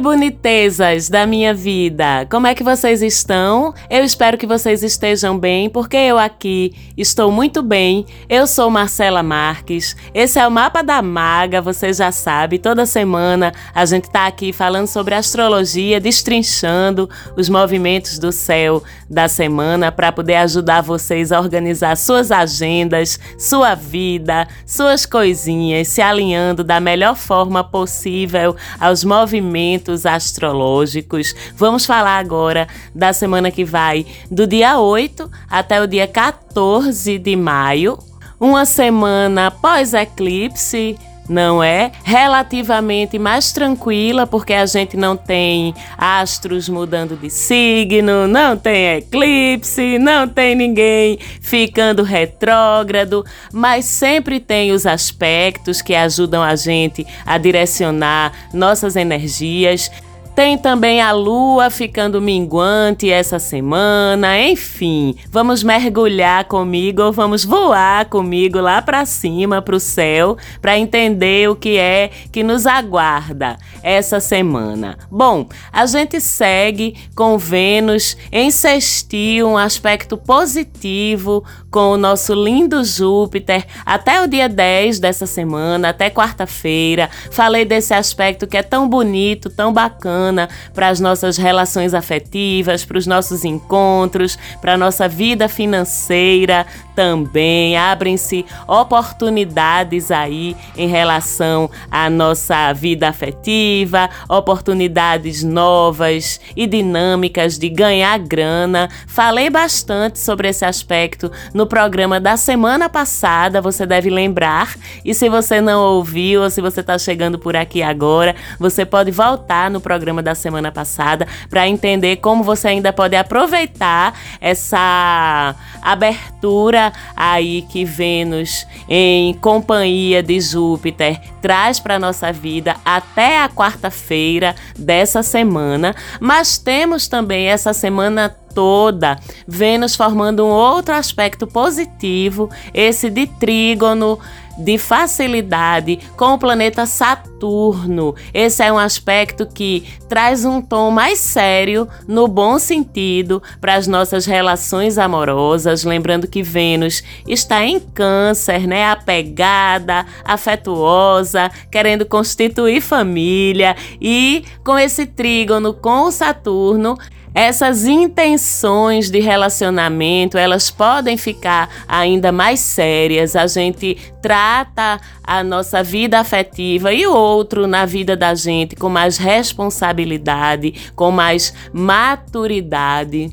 Bonitezas da minha vida! Como é que vocês estão? Eu espero que vocês estejam bem, porque eu aqui estou muito bem. Eu sou Marcela Marques. Esse é o Mapa da Maga, você já sabe. Toda semana a gente tá aqui falando sobre astrologia, destrinchando os movimentos do céu da semana para poder ajudar vocês a organizar suas agendas, sua vida, suas coisinhas, se alinhando da melhor forma possível aos movimentos movimentos astrológicos. Vamos falar agora da semana que vai do dia 8 até o dia 14 de maio. Uma semana pós-eclipse, não é? Relativamente mais tranquila, porque a gente não tem astros mudando de signo, não tem eclipse, não tem ninguém ficando retrógrado, mas sempre tem os aspectos que ajudam a gente a direcionar nossas energias. Tem também a lua ficando minguante essa semana. Enfim, vamos mergulhar comigo vamos voar comigo lá para cima, para o céu, para entender o que é que nos aguarda essa semana. Bom, a gente segue com Vênus em sextil, um aspecto positivo com o nosso lindo Júpiter até o dia 10 dessa semana, até quarta-feira. Falei desse aspecto que é tão bonito, tão bacana para as nossas relações afetivas, para os nossos encontros, para a nossa vida financeira também. Abrem-se oportunidades aí em relação à nossa vida afetiva, oportunidades novas e dinâmicas de ganhar grana. Falei bastante sobre esse aspecto no programa da semana passada, você deve lembrar. E se você não ouviu ou se você está chegando por aqui agora, você pode voltar no programa programa da semana passada para entender como você ainda pode aproveitar essa abertura aí que Vênus em companhia de Júpiter traz para nossa vida até a quarta-feira dessa semana, mas temos também essa semana toda, Vênus formando um outro aspecto positivo, esse de trígono de facilidade com o planeta Saturno. Esse é um aspecto que traz um tom mais sério, no bom sentido, para as nossas relações amorosas. Lembrando que Vênus está em Câncer, né? Apegada, afetuosa, querendo constituir família e com esse trígono com o Saturno essas intenções de relacionamento, elas podem ficar ainda mais sérias. A gente trata a nossa vida afetiva e o outro na vida da gente com mais responsabilidade, com mais maturidade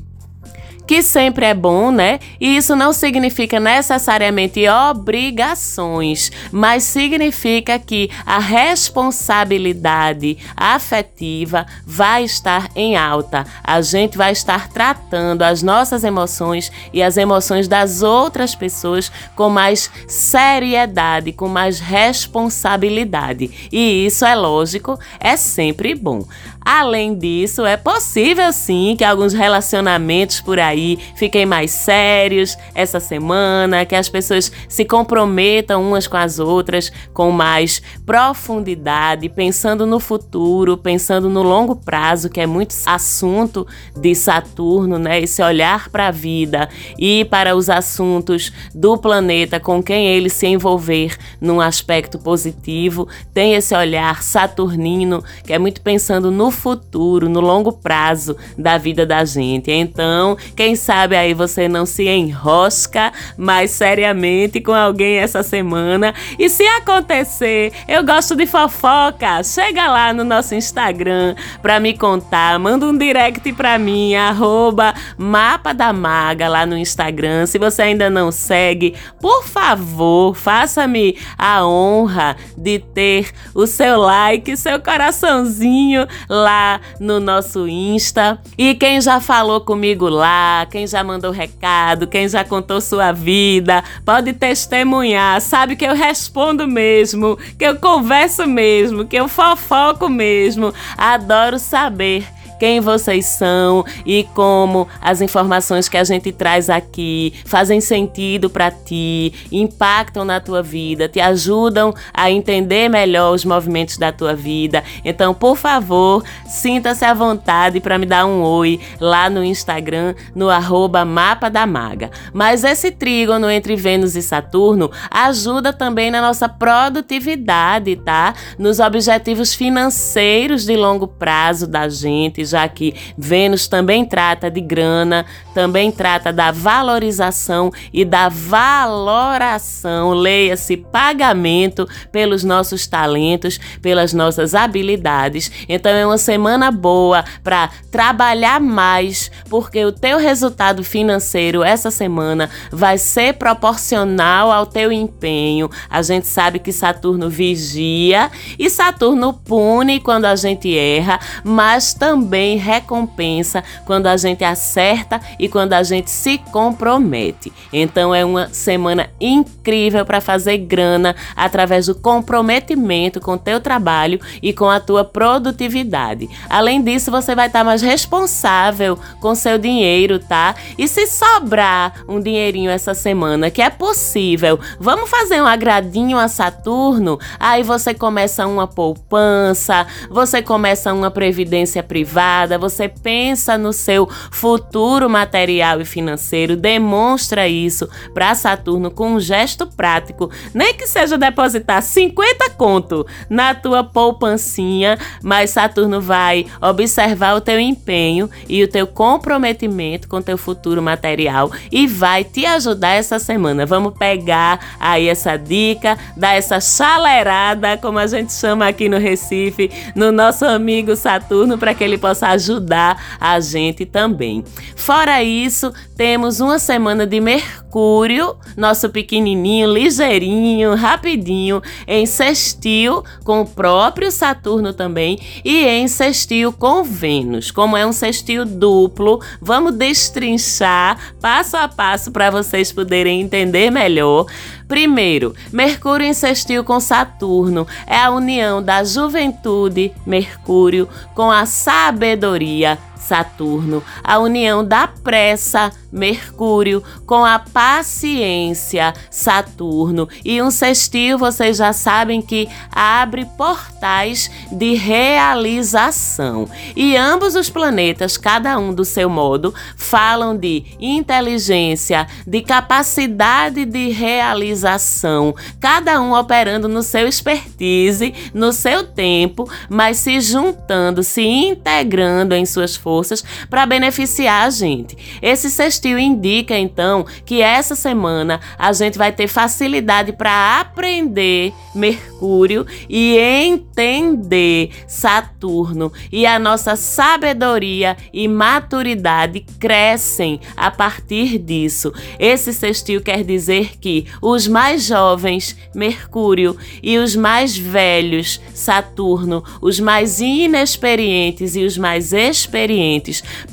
que sempre é bom, né? E isso não significa necessariamente obrigações, mas significa que a responsabilidade afetiva vai estar em alta. A gente vai estar tratando as nossas emoções e as emoções das outras pessoas com mais seriedade, com mais responsabilidade. E isso é lógico, é sempre bom. Além disso, é possível sim que alguns relacionamentos por aí fiquem mais sérios essa semana, que as pessoas se comprometam umas com as outras com mais profundidade, pensando no futuro, pensando no longo prazo, que é muito assunto de Saturno, né? Esse olhar para a vida e para os assuntos do planeta com quem ele se envolver num aspecto positivo, tem esse olhar saturnino que é muito pensando no futuro, no longo prazo da vida da gente. Então, quem sabe aí você não se enrosca mais seriamente com alguém essa semana. E se acontecer, eu gosto de fofoca, chega lá no nosso Instagram pra me contar, manda um direct pra mim, arroba Mapa da Maga lá no Instagram. Se você ainda não segue, por favor, faça-me a honra de ter o seu like, seu coraçãozinho lá lá no nosso Insta. E quem já falou comigo lá, quem já mandou recado, quem já contou sua vida, pode testemunhar. Sabe que eu respondo mesmo, que eu converso mesmo, que eu fofoco mesmo. Adoro saber quem vocês são e como as informações que a gente traz aqui fazem sentido para ti, impactam na tua vida, te ajudam a entender melhor os movimentos da tua vida. Então, por favor, sinta-se à vontade para me dar um oi lá no Instagram, no arroba Mapa da Maga. Mas esse trígono entre Vênus e Saturno ajuda também na nossa produtividade, tá? Nos objetivos financeiros de longo prazo da gente, já que Vênus também trata de grana, também trata da valorização e da valoração, leia-se pagamento pelos nossos talentos, pelas nossas habilidades. Então é uma semana boa para trabalhar mais, porque o teu resultado financeiro essa semana vai ser proporcional ao teu empenho. A gente sabe que Saturno vigia e Saturno pune quando a gente erra, mas também recompensa quando a gente acerta e quando a gente se compromete. Então é uma semana incrível para fazer grana através do comprometimento com teu trabalho e com a tua produtividade. Além disso, você vai estar tá mais responsável com seu dinheiro, tá? E se sobrar um dinheirinho essa semana, que é possível, vamos fazer um agradinho a Saturno? Aí você começa uma poupança, você começa uma previdência privada, você pensa no seu futuro material e financeiro, demonstra isso para Saturno com um gesto prático, nem que seja depositar 50 conto na tua poupancinha, mas Saturno vai observar o teu empenho e o teu comprometimento com teu futuro material e vai te ajudar essa semana. Vamos pegar aí essa dica, dar essa chalerada, como a gente chama aqui no Recife, no nosso amigo Saturno para que ele possa ajudar a gente também. Fora isso, temos uma semana de Mercúrio, nosso pequenininho, ligeirinho, rapidinho, em sextil com o próprio Saturno também e em sextil com Vênus. Como é um sextil duplo, vamos destrinchar passo a passo para vocês poderem entender melhor. Primeiro, Mercúrio sextil com Saturno. É a união da juventude, Mercúrio, com a sabedoria, Saturno, a união da pressa, Mercúrio, com a paciência, Saturno, e um sextil, vocês já sabem que abre portais de realização. E ambos os planetas, cada um do seu modo, falam de inteligência, de capacidade de realização, cada um operando no seu expertise, no seu tempo, mas se juntando, se integrando em suas forças forças para beneficiar a gente. Esse sextil indica então que essa semana a gente vai ter facilidade para aprender Mercúrio e entender Saturno e a nossa sabedoria e maturidade crescem a partir disso. Esse sextil quer dizer que os mais jovens, Mercúrio, e os mais velhos, Saturno, os mais inexperientes e os mais experientes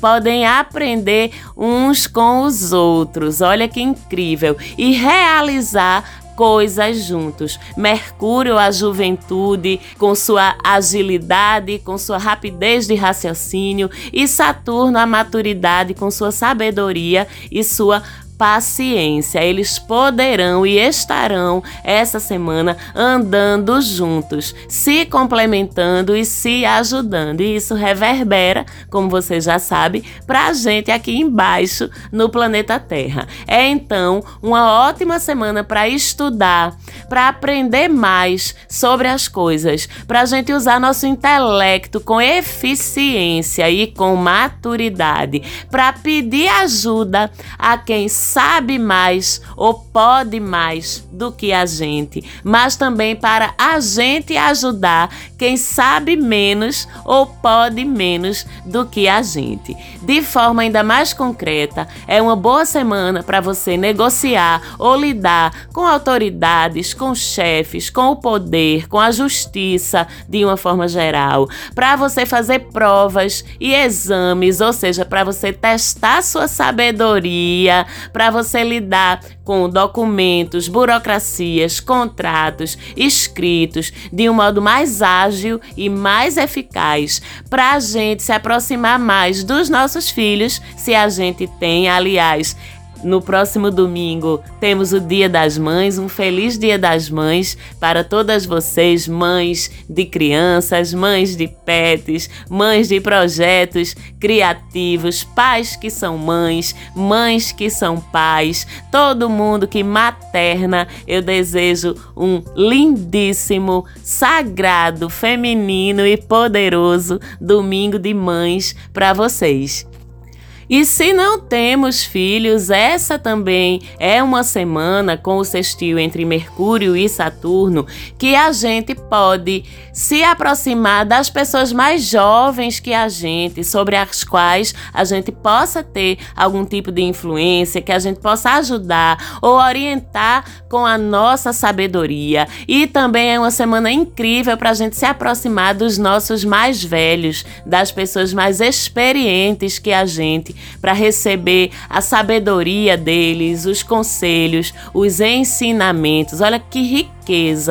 podem aprender uns com os outros. Olha que incrível! E realizar coisas juntos. Mercúrio, a juventude, com sua agilidade, com sua rapidez de raciocínio, e Saturno, a maturidade, com sua sabedoria e sua paciência. Eles poderão e estarão essa semana andando juntos, se complementando e se ajudando. E isso reverbera, como você já sabe, para a gente aqui embaixo no planeta Terra. É então uma ótima semana para estudar, para aprender mais sobre as coisas, para a gente usar nosso intelecto com eficiência e com maturidade, para pedir ajuda a quem sabe mais ou pode mais do que a gente, mas também para a gente ajudar quem sabe menos ou pode menos do que a gente. De forma ainda mais concreta, é uma boa semana para você negociar ou lidar com autoridades, com chefes, com o poder, com a justiça de uma forma geral, para você fazer provas e exames, ou seja, para você testar sua sabedoria, para você lidar com documentos, burocracias, contratos, escritos de um modo mais ágil e mais eficaz, para a gente se aproximar mais dos nossos filhos, se a gente tem, aliás, no próximo domingo temos o Dia das Mães, um feliz Dia das Mães para todas vocês, mães de crianças, mães de pets, mães de projetos criativos, pais que são mães, mães que são pais, todo mundo que materna. Eu desejo um lindíssimo, sagrado, feminino e poderoso domingo de mães para vocês. E se não temos filhos, essa também é uma semana com o sextil entre Mercúrio e Saturno que a gente pode se aproximar das pessoas mais jovens que a gente, sobre as quais a gente possa ter algum tipo de influência, que a gente possa ajudar ou orientar com a nossa sabedoria. E também é uma semana incrível para a gente se aproximar dos nossos mais velhos, das pessoas mais experientes que a gente para receber a sabedoria deles, os conselhos, os ensinamentos. Olha que riqueza,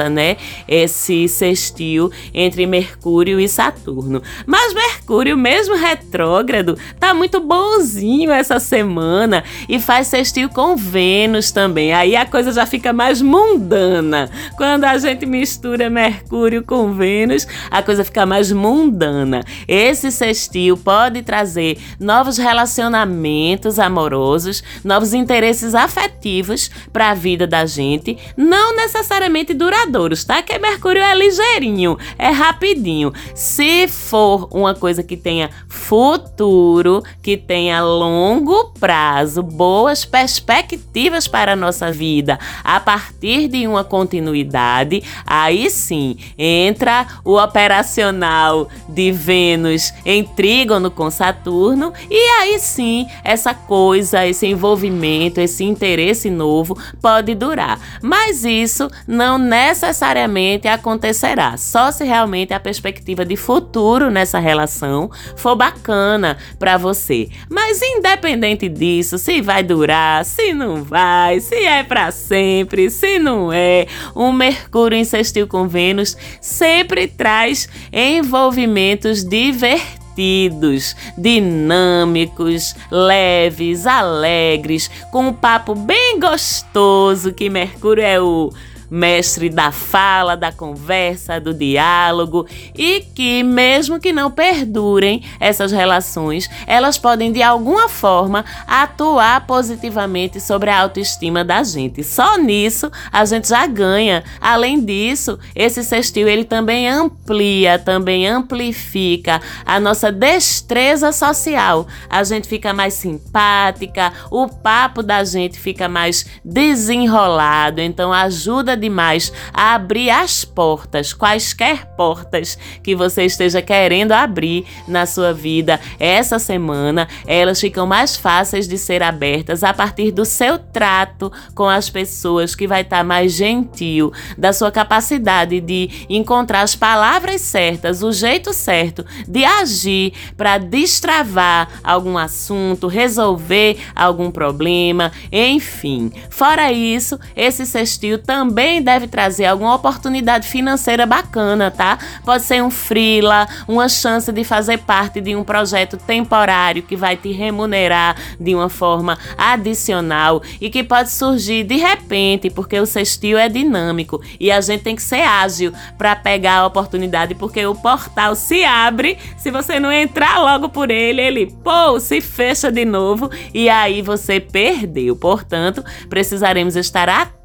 né? Esse sextil entre Mercúrio e Saturno. Mas Mercúrio, mesmo retrógrado, tá muito bonzinho essa semana e faz sextil com Vênus também. Aí a coisa já fica mais mundana. Quando a gente mistura Mercúrio com Vênus, a coisa fica mais mundana. Esse sextil pode trazer novos relacionamentos amorosos, novos interesses afetivos para a vida da gente, não necessariamente duradouros, tá? Que Mercúrio é ligeirinho, é rapidinho. Se for uma coisa que tenha futuro, que tenha longo prazo, boas perspectivas para a nossa vida, a partir de uma continuidade, aí sim entra o operacional de Vênus em trígono com Saturno e aí sim essa coisa, esse envolvimento, esse interesse novo pode durar. Mas isso não necessariamente acontecerá, só se realmente a perspectiva de futuro nessa relação for bacana para você. Mas independente disso, se vai durar, se não vai, se é para sempre, se não é, um Mercúrio insistiu com Vênus sempre traz envolvimentos divertidos divertidos, dinâmicos, leves, alegres, com um papo bem gostoso que Mercúrio é o mestre da fala, da conversa, do diálogo e que, mesmo que não perdurem essas relações, elas podem de alguma forma atuar positivamente sobre a autoestima da gente. Só nisso a gente já ganha. Além disso, esse sextil ele também amplia, também amplifica a nossa destreza social. A gente fica mais simpática, o papo da gente fica mais desenrolado, então ajuda demais a abrir as portas, quaisquer portas que você esteja querendo abrir na sua vida essa semana, elas ficam mais fáceis de ser abertas a partir do seu trato com as pessoas, que vai estar tá mais gentil, da sua capacidade de encontrar as palavras certas, o jeito certo de agir para destravar algum assunto, resolver algum problema, enfim. Fora isso, esse sextil também também deve trazer alguma oportunidade financeira bacana, tá? Pode ser um freela, uma chance de fazer parte de um projeto temporário que vai te remunerar de uma forma adicional e que pode surgir de repente, porque o sextil é dinâmico e a gente tem que ser ágil para pegar a oportunidade, porque o portal se abre, se você não entrar logo por ele, ele pô, se fecha de novo e aí você perdeu. Portanto, precisaremos estar atentos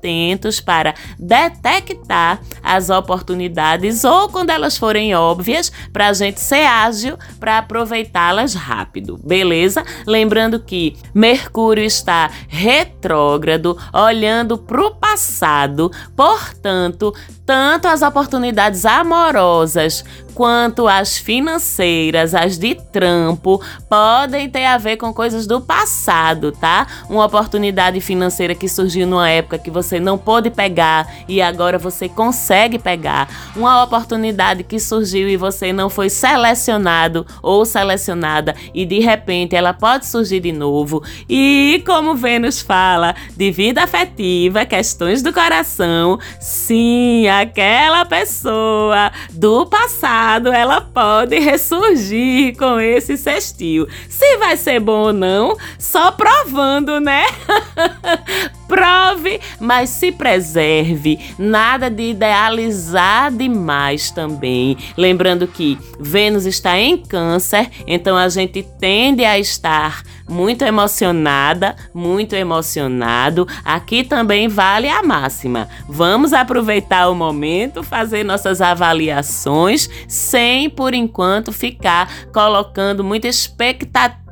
para detectar as oportunidades ou quando elas forem óbvias, para a gente ser ágil para aproveitá-las rápido, beleza? Lembrando que Mercúrio está retrógrado, olhando para o passado, portanto, tanto as oportunidades amorosas quanto as financeiras, as de trampo, podem ter a ver com coisas do passado, tá? Uma oportunidade financeira que surgiu numa época que você você não pôde pegar e agora você consegue pegar, uma oportunidade que surgiu e você não foi selecionado ou selecionada e de repente ela pode surgir de novo. E como Vênus fala de vida afetiva, questões do coração, sim, aquela pessoa do passado, ela pode ressurgir com esse sextil. Se vai ser bom ou não, só provando, né? Prove, mas se preserve. Nada de idealizar demais também. Lembrando que Vênus está em Câncer, então a gente tende a estar muito emocionada, muito emocionado. Aqui também vale a máxima. Vamos aproveitar o momento, fazer nossas avaliações, sem por enquanto ficar colocando muita expectativa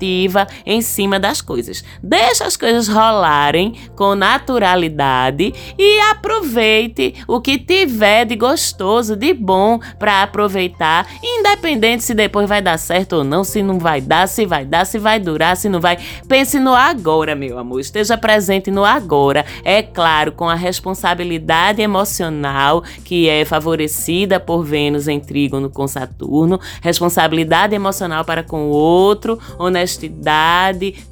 em cima das coisas. Deixa as coisas rolarem com naturalidade e aproveite o que tiver de gostoso, de bom para aproveitar, independente se depois vai dar certo ou não, se não vai dar, se vai dar, se vai durar, se não vai. Pense no agora, meu amor. Esteja presente no agora. É claro, com a responsabilidade emocional que é favorecida por Vênus em trígono com Saturno, responsabilidade emocional para com o outro, honestidade,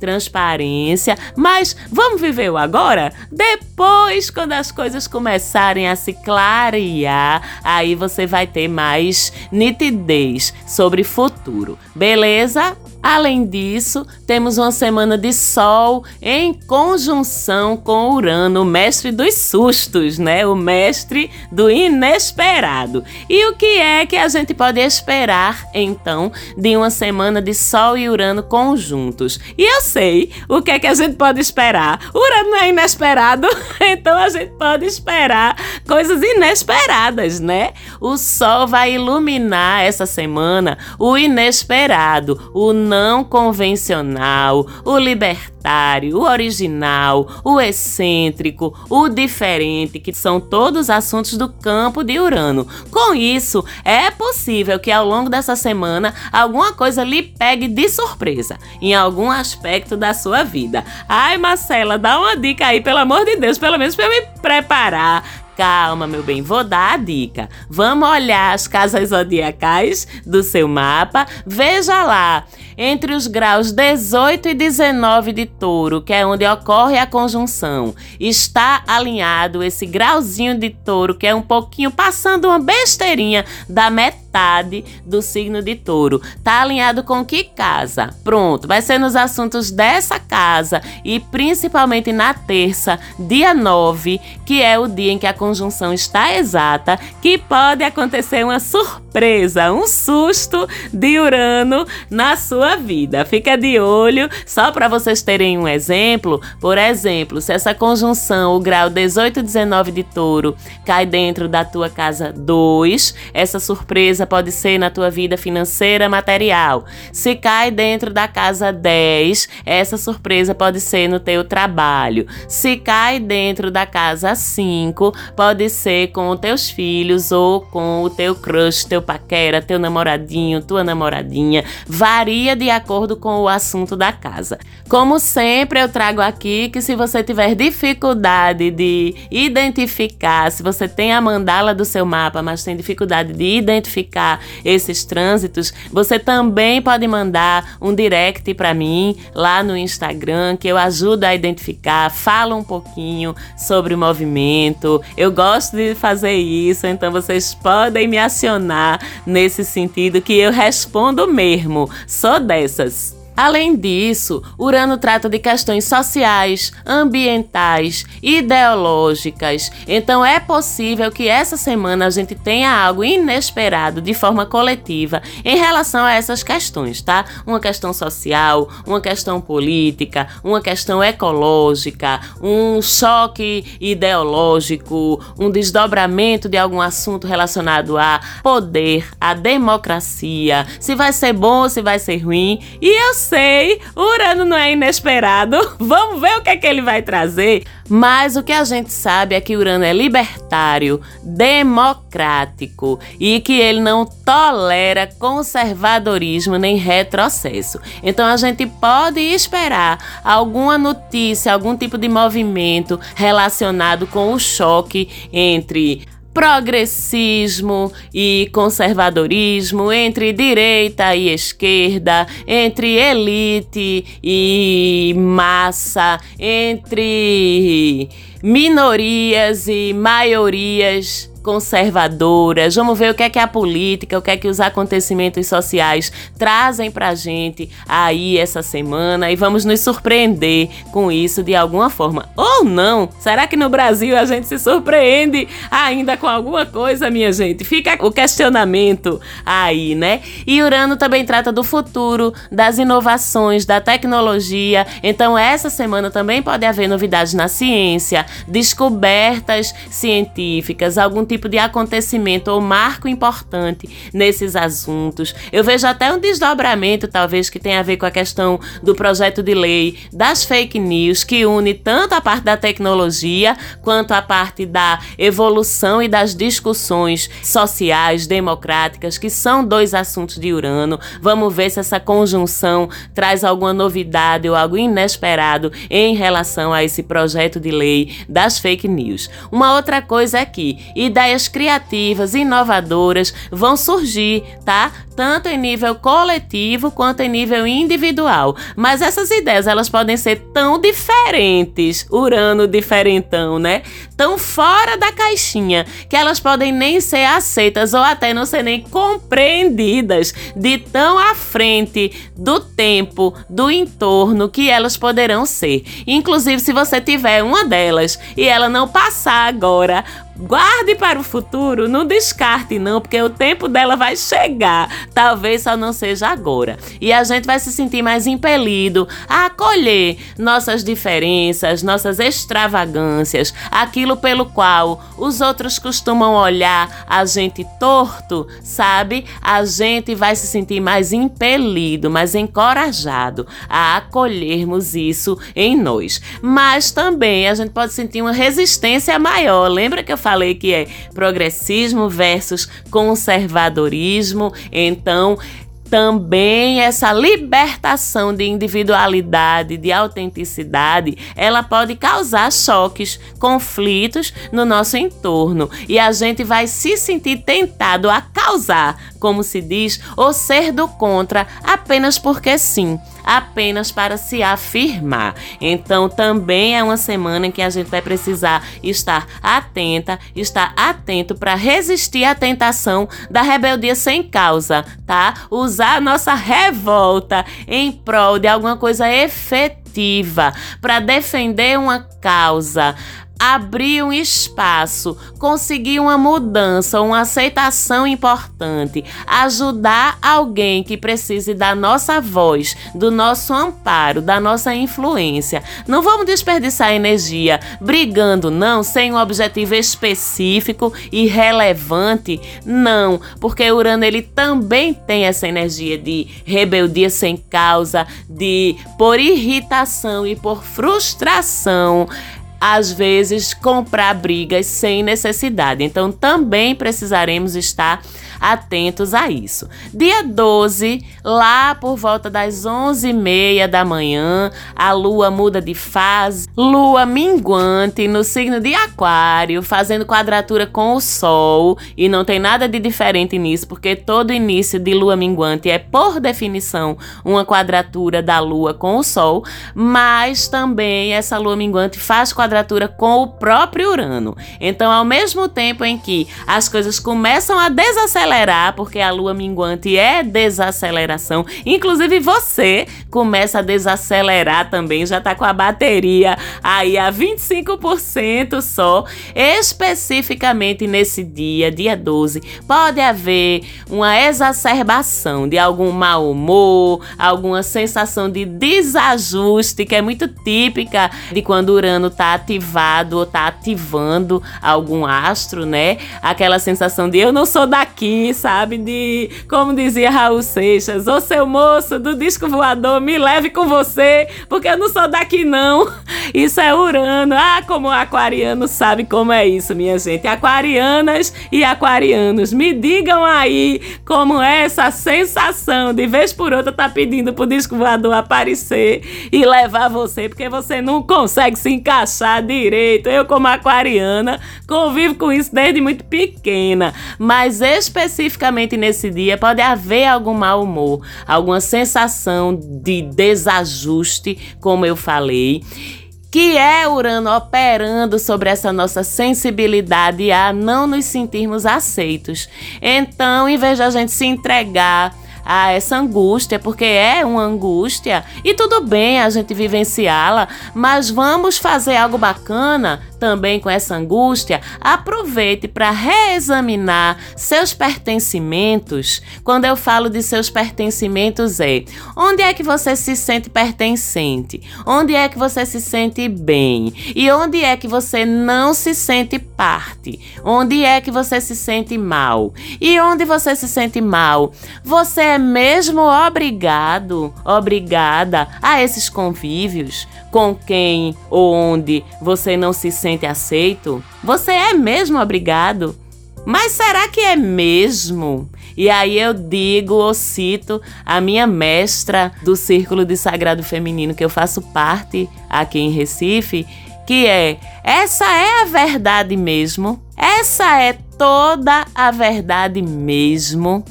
transparência. Mas vamos viver o agora? Depois, quando as coisas começarem a se clarear, aí você vai ter mais nitidez sobre futuro. Beleza? Além disso, temos uma semana de Sol em conjunção com Urano, o mestre dos sustos, né? O mestre do inesperado. E o que é que a gente pode esperar, então, de uma semana de Sol e Urano conjuntos? E eu sei o que é que a gente pode esperar. Urano é inesperado, então a gente pode esperar coisas inesperadas, né? O Sol vai iluminar essa semana o inesperado, o não convencional, o libertário, o original, o excêntrico, o diferente, que são todos assuntos do campo de Urano. Com isso, é possível que ao longo dessa semana alguma coisa lhe pegue de surpresa em algum aspecto da sua vida. Ai, Marcela, dá uma dica aí, pelo amor de Deus, pelo menos para eu me preparar Calma, meu bem, vou dar a dica. Vamos olhar as casas zodiacais do seu mapa. Veja lá, entre os graus 18 e 19 de touro, que é onde ocorre a conjunção, está alinhado esse grauzinho de touro, que é um pouquinho passando uma besteirinha da metade do signo de touro. Tá alinhado com que casa? Pronto, vai ser nos assuntos dessa casa e principalmente na terça, dia 9, que é o dia em que a conjunção está exata, que pode acontecer uma surpresa, um susto de Urano na sua vida. Fica de olho, só para vocês terem um exemplo. Por exemplo, se essa conjunção, o grau 18 e 19 de touro, cai dentro da tua casa 2, essa surpresa pode ser na tua vida financeira, material. Se cai dentro da casa 10, essa surpresa pode ser no teu trabalho. Se cai dentro da casa 5, pode ser com os teus filhos ou com o teu crush, teu paquera, teu namoradinho, tua namoradinha. Varia de acordo com o assunto da casa. Como sempre, eu trago aqui que se você tiver dificuldade de identificar, se você tem a mandala do seu mapa, mas tem dificuldade de identificar esses trânsitos, você também pode mandar um direct para mim lá no Instagram, que eu ajudo a identificar, falo um pouquinho sobre o movimento. Eu gosto de fazer isso, então vocês podem me acionar nesse sentido que eu respondo mesmo. Sou dessas. Além disso, Urano trata de questões sociais, ambientais, ideológicas. Então é possível que essa semana a gente tenha algo inesperado de forma coletiva em relação a essas questões, tá? Uma questão social, uma questão política, uma questão ecológica, um choque ideológico, um desdobramento de algum assunto relacionado a poder, a democracia, se vai ser bom se vai ser ruim. E eu sei, Urano não é inesperado. Vamos ver o que é que ele vai trazer. Mas o que a gente sabe é que Urano é libertário, democrático e que ele não tolera conservadorismo nem retrocesso. Então a gente pode esperar alguma notícia, algum tipo de movimento relacionado com o choque entre progressismo e conservadorismo, entre direita e esquerda, entre elite e massa, entre minorias e maiorias conservadoras. Vamos ver o que é que a política, o que é que os acontecimentos sociais trazem pra gente aí essa semana e vamos nos surpreender com isso de alguma forma. Ou não? Será que no Brasil a gente se surpreende ainda com alguma coisa, minha gente? Fica o questionamento aí, né? E Urano também trata do futuro, das inovações, da tecnologia. Então essa semana também pode haver novidades na ciência, descobertas científicas, algum tipo de acontecimento ou marco importante nesses assuntos. Eu vejo até um desdobramento, talvez, que tenha a ver com a questão do projeto de lei das fake news, que une tanto a parte da tecnologia quanto a parte da evolução e das discussões sociais, democráticas, que são dois assuntos de Urano. Vamos ver se essa conjunção traz alguma novidade ou algo inesperado em relação a esse projeto de lei das fake news. Uma outra coisa é que, e ideias criativas, inovadoras vão surgir, tá? Tanto em nível coletivo quanto em nível individual. Mas essas ideias, elas podem ser tão diferentes, Urano diferentão, né? Tão fora da caixinha, que elas podem nem ser aceitas ou até não ser nem compreendidas de tão à frente do tempo, do entorno que elas poderão ser. Inclusive, se você tiver uma delas e ela não passar agora Guarde para o futuro, não descarte não, porque o tempo dela vai chegar. Talvez só não seja agora. E a gente vai se sentir mais impelido a acolher nossas diferenças, nossas extravagâncias, aquilo pelo qual os outros costumam olhar a gente torto, sabe? A gente vai se sentir mais impelido, mais encorajado a acolhermos isso em nós. Mas também a gente pode sentir uma resistência maior. Lembra que eu falei que é progressismo versus conservadorismo. Então, também essa libertação de individualidade, de autenticidade, ela pode causar choques, conflitos no nosso entorno e a gente vai se sentir tentado a causar, como se diz, ou ser do contra apenas porque sim apenas para se afirmar. Então, também é uma semana em que a gente vai precisar estar atenta, estar atento para resistir à tentação da rebeldia sem causa, tá? Usar a nossa revolta em prol de alguma coisa efetiva para defender uma causa abrir um espaço, conseguir uma mudança, uma aceitação importante, ajudar alguém que precise da nossa voz, do nosso amparo, da nossa influência. Não vamos desperdiçar energia brigando, não, sem um objetivo específico e relevante, não, porque Urano ele também tem essa energia de rebeldia sem causa, de por irritação e por frustração às vezes comprar brigas sem necessidade. Então também precisaremos estar atentos a isso. Dia 12, lá por volta das 11h30 da manhã, a lua muda de fase, lua minguante no signo de Aquário, fazendo quadratura com o Sol, e não tem nada de diferente nisso, porque todo início de lua minguante é, por definição, uma quadratura da lua com o Sol, mas também essa lua minguante faz quadratura com o próprio Urano. Então, ao mesmo tempo em que as coisas começam a desacelerar, desacelerar, porque a lua minguante é desaceleração. Inclusive você começa a desacelerar também, já tá com a bateria aí a 25% só. Especificamente nesse dia, dia 12, pode haver uma exacerbação de algum mau humor, alguma sensação de desajuste que é muito típica de quando Urano tá ativado ou tá ativando algum astro, né? Aquela sensação de eu não sou daqui, mim, sabe? De, como dizia Raul Seixas, ô seu moço do disco voador, me leve com você, porque eu não sou daqui não. Isso é Urano. Ah, como aquariano sabe como é isso, minha gente. Aquarianas e aquarianos, me digam aí como é essa sensação de vez por outra tá pedindo pro disco voador aparecer e levar você, porque você não consegue se encaixar direito. Eu, como aquariana, convivo com isso desde muito pequena, mas especificamente nesse dia pode haver algum mau humor, alguma sensação de desajuste, como eu falei que é Urano operando sobre essa nossa sensibilidade a não nos sentirmos aceitos. Então, em vez de a gente se entregar a essa angústia, porque é uma angústia e tudo bem a gente vivenciá-la, mas vamos fazer algo bacana também com essa angústia, aproveite para reexaminar seus pertencimentos. Quando eu falo de seus pertencimentos, é onde é que você se sente pertencente? Onde é que você se sente bem? E onde é que você não se sente parte? Onde é que você se sente mal? E onde você se sente mal? Você é mesmo obrigado, obrigada a esses convívios com quem ou onde você não se sente sente aceito, você é mesmo obrigado. Mas será que é mesmo? E aí eu digo ou cito a minha mestra do Círculo de Sagrado Feminino, que eu faço parte aqui em Recife, que é: essa é a verdade mesmo? Essa é toda a verdade mesmo?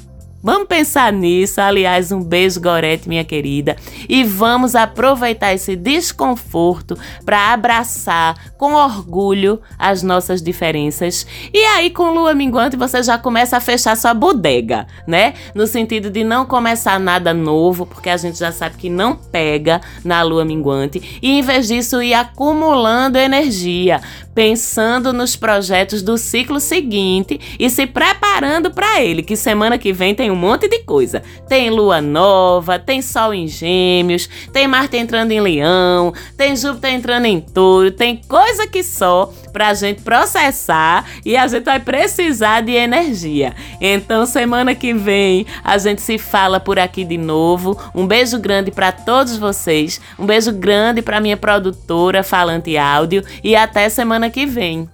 Vamos pensar nisso. Aliás, um beijo, Gorete, minha querida. E vamos aproveitar esse desconforto para abraçar com orgulho as nossas diferenças. E aí, com lua minguante, você já começa a fechar sua bodega, né? No sentido de não começar nada novo, porque a gente já sabe que não pega na lua minguante. E em vez disso, ir acumulando energia, pensando nos projetos do ciclo seguinte e se preparando para ele, que semana que vem tem um monte de coisa. Tem lua nova, tem sol em gêmeos, tem Marte entrando em leão, tem Júpiter entrando em touro, tem coisa que só pra gente processar e a gente vai precisar de energia. Então, semana que vem a gente se fala por aqui de novo. Um beijo grande para todos vocês. Um beijo grande para minha produtora Falante Áudio e até semana que vem.